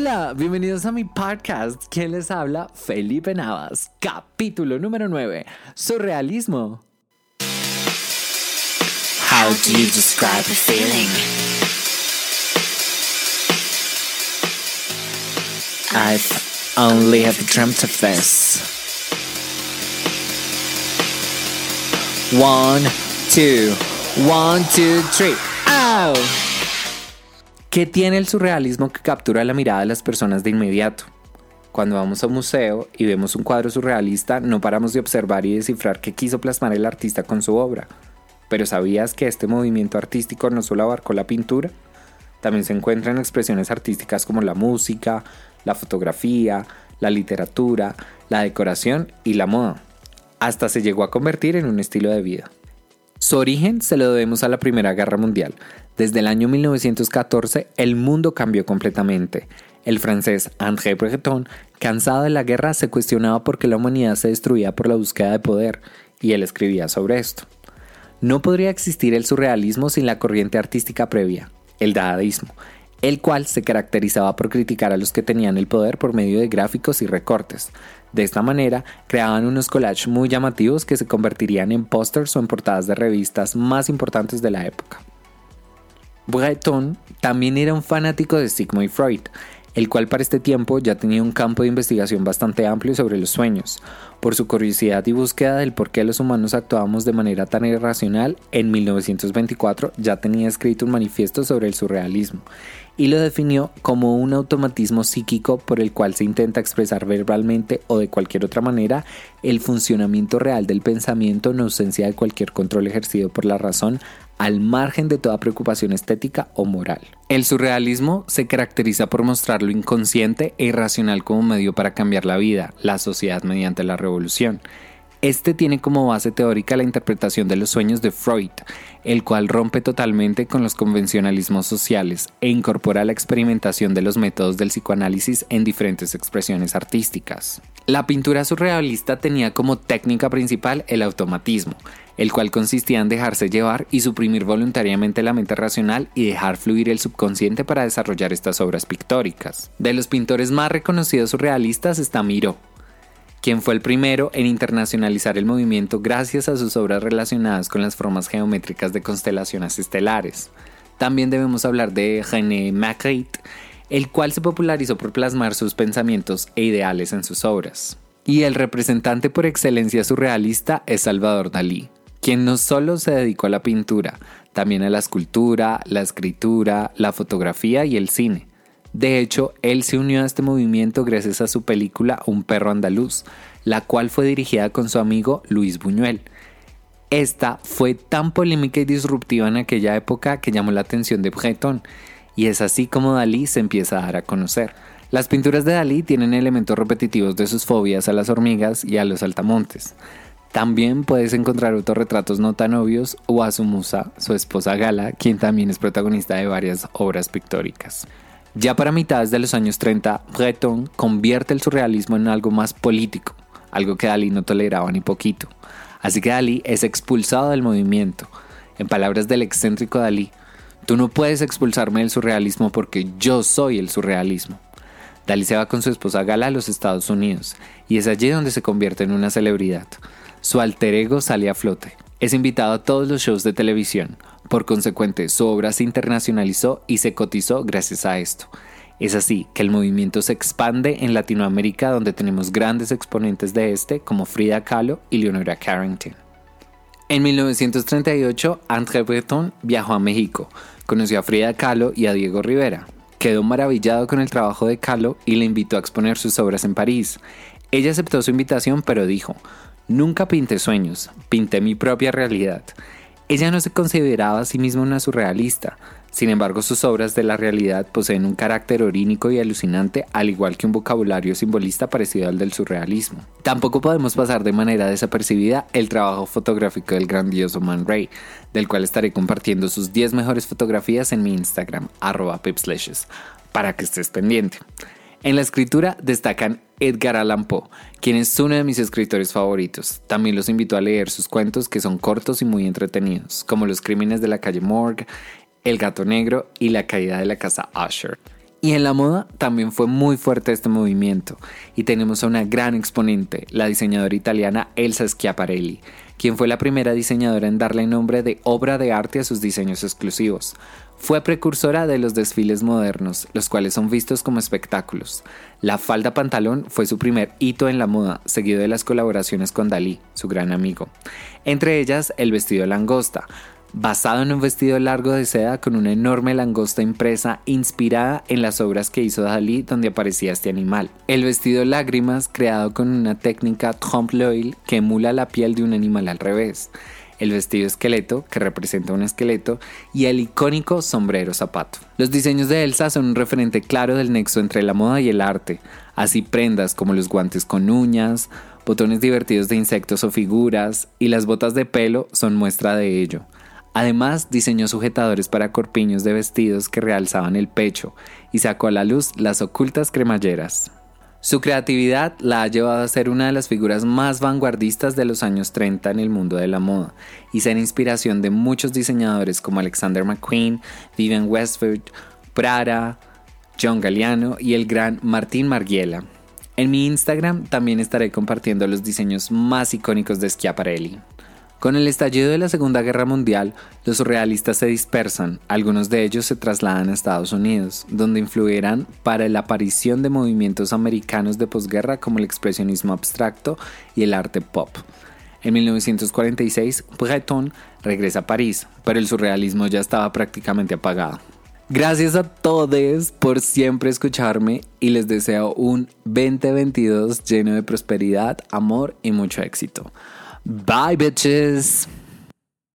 Hola, bienvenidos a mi podcast. ¿Quién les habla? Felipe Navas. Capítulo número 9. Surrealismo. How do you describe a feeling? I've only ever dreamt of this. One, two, one, two, three. ¡Ow! ¿Qué tiene el surrealismo que captura la mirada de las personas de inmediato? Cuando vamos a un museo y vemos un cuadro surrealista, no paramos de observar y descifrar qué quiso plasmar el artista con su obra. Pero ¿sabías que este movimiento artístico no solo abarcó la pintura? También se encuentran expresiones artísticas como la música, la fotografía, la literatura, la decoración y la moda. Hasta se llegó a convertir en un estilo de vida. Su origen se lo debemos a la Primera Guerra Mundial. Desde el año 1914 el mundo cambió completamente. El francés André Breton, cansado de la guerra, se cuestionaba por qué la humanidad se destruía por la búsqueda de poder, y él escribía sobre esto. No podría existir el surrealismo sin la corriente artística previa, el dadaísmo, el cual se caracterizaba por criticar a los que tenían el poder por medio de gráficos y recortes. De esta manera, creaban unos collages muy llamativos que se convertirían en pósters o en portadas de revistas más importantes de la época. Breton también era un fanático de Sigmund Freud, el cual para este tiempo ya tenía un campo de investigación bastante amplio sobre los sueños. Por su curiosidad y búsqueda del por qué los humanos actuábamos de manera tan irracional, en 1924 ya tenía escrito un manifiesto sobre el surrealismo y lo definió como un automatismo psíquico por el cual se intenta expresar verbalmente o de cualquier otra manera el funcionamiento real del pensamiento en ausencia de cualquier control ejercido por la razón al margen de toda preocupación estética o moral. El surrealismo se caracteriza por mostrar lo inconsciente e irracional como medio para cambiar la vida, la sociedad mediante la revolución. Este tiene como base teórica la interpretación de los sueños de Freud, el cual rompe totalmente con los convencionalismos sociales e incorpora la experimentación de los métodos del psicoanálisis en diferentes expresiones artísticas. La pintura surrealista tenía como técnica principal el automatismo, el cual consistía en dejarse llevar y suprimir voluntariamente la mente racional y dejar fluir el subconsciente para desarrollar estas obras pictóricas. De los pintores más reconocidos surrealistas está Miro, quien fue el primero en internacionalizar el movimiento gracias a sus obras relacionadas con las formas geométricas de constelaciones estelares. También debemos hablar de René Magritte, el cual se popularizó por plasmar sus pensamientos e ideales en sus obras. Y el representante por excelencia surrealista es Salvador Dalí, quien no solo se dedicó a la pintura, también a la escultura, la escritura, la fotografía y el cine. De hecho, él se unió a este movimiento gracias a su película Un perro andaluz, la cual fue dirigida con su amigo Luis Buñuel. Esta fue tan polémica y disruptiva en aquella época que llamó la atención de Breton, y es así como Dalí se empieza a dar a conocer. Las pinturas de Dalí tienen elementos repetitivos de sus fobias a las hormigas y a los altamontes. También puedes encontrar autorretratos no tan obvios o a su musa, su esposa Gala, quien también es protagonista de varias obras pictóricas. Ya para mitades de los años 30, Breton convierte el surrealismo en algo más político, algo que Dalí no toleraba ni poquito. Así que Dalí es expulsado del movimiento. En palabras del excéntrico Dalí, tú no puedes expulsarme del surrealismo porque yo soy el surrealismo. Dalí se va con su esposa Gala a los Estados Unidos y es allí donde se convierte en una celebridad. Su alter ego sale a flote. Es invitado a todos los shows de televisión, por consecuente, su obra se internacionalizó y se cotizó gracias a esto. Es así que el movimiento se expande en Latinoamérica donde tenemos grandes exponentes de este como Frida Kahlo y Leonora Carrington. En 1938, André Breton viajó a México, conoció a Frida Kahlo y a Diego Rivera. Quedó maravillado con el trabajo de Kahlo y le invitó a exponer sus obras en París. Ella aceptó su invitación pero dijo, nunca pinté sueños, pinté mi propia realidad. Ella no se consideraba a sí misma una surrealista, sin embargo sus obras de la realidad poseen un carácter orínico y alucinante al igual que un vocabulario simbolista parecido al del surrealismo. Tampoco podemos pasar de manera desapercibida el trabajo fotográfico del grandioso Man Ray, del cual estaré compartiendo sus 10 mejores fotografías en mi Instagram, arroba pipslashes, para que estés pendiente. En la escritura destacan Edgar Allan Poe, quien es uno de mis escritores favoritos. También los invito a leer sus cuentos que son cortos y muy entretenidos, como Los crímenes de la calle Morgue, El gato negro y La caída de la casa Usher. Y en la moda también fue muy fuerte este movimiento y tenemos a una gran exponente, la diseñadora italiana Elsa Schiaparelli, quien fue la primera diseñadora en darle nombre de obra de arte a sus diseños exclusivos. Fue precursora de los desfiles modernos, los cuales son vistos como espectáculos. La falda pantalón fue su primer hito en la moda, seguido de las colaboraciones con Dalí, su gran amigo. Entre ellas, el vestido langosta, basado en un vestido largo de seda con una enorme langosta impresa inspirada en las obras que hizo Dalí donde aparecía este animal. El vestido lágrimas creado con una técnica trompe l'oeil que emula la piel de un animal al revés. El vestido esqueleto, que representa un esqueleto, y el icónico sombrero zapato. Los diseños de Elsa son un referente claro del nexo entre la moda y el arte, así prendas como los guantes con uñas, botones divertidos de insectos o figuras, y las botas de pelo son muestra de ello. Además, diseñó sujetadores para corpiños de vestidos que realzaban el pecho y sacó a la luz las ocultas cremalleras. Su creatividad la ha llevado a ser una de las figuras más vanguardistas de los años 30 en el mundo de la moda y ser inspiración de muchos diseñadores como Alexander McQueen, Vivian Westwood, Prada, John Galliano y el gran Martín Margiela. En mi Instagram también estaré compartiendo los diseños más icónicos de Schiaparelli. Con el estallido de la Segunda Guerra Mundial, los surrealistas se dispersan, algunos de ellos se trasladan a Estados Unidos, donde influirán para la aparición de movimientos americanos de posguerra como el expresionismo abstracto y el arte pop. En 1946, Breton regresa a París, pero el surrealismo ya estaba prácticamente apagado. Gracias a todos por siempre escucharme y les deseo un 2022 lleno de prosperidad, amor y mucho éxito. Bye, bitches.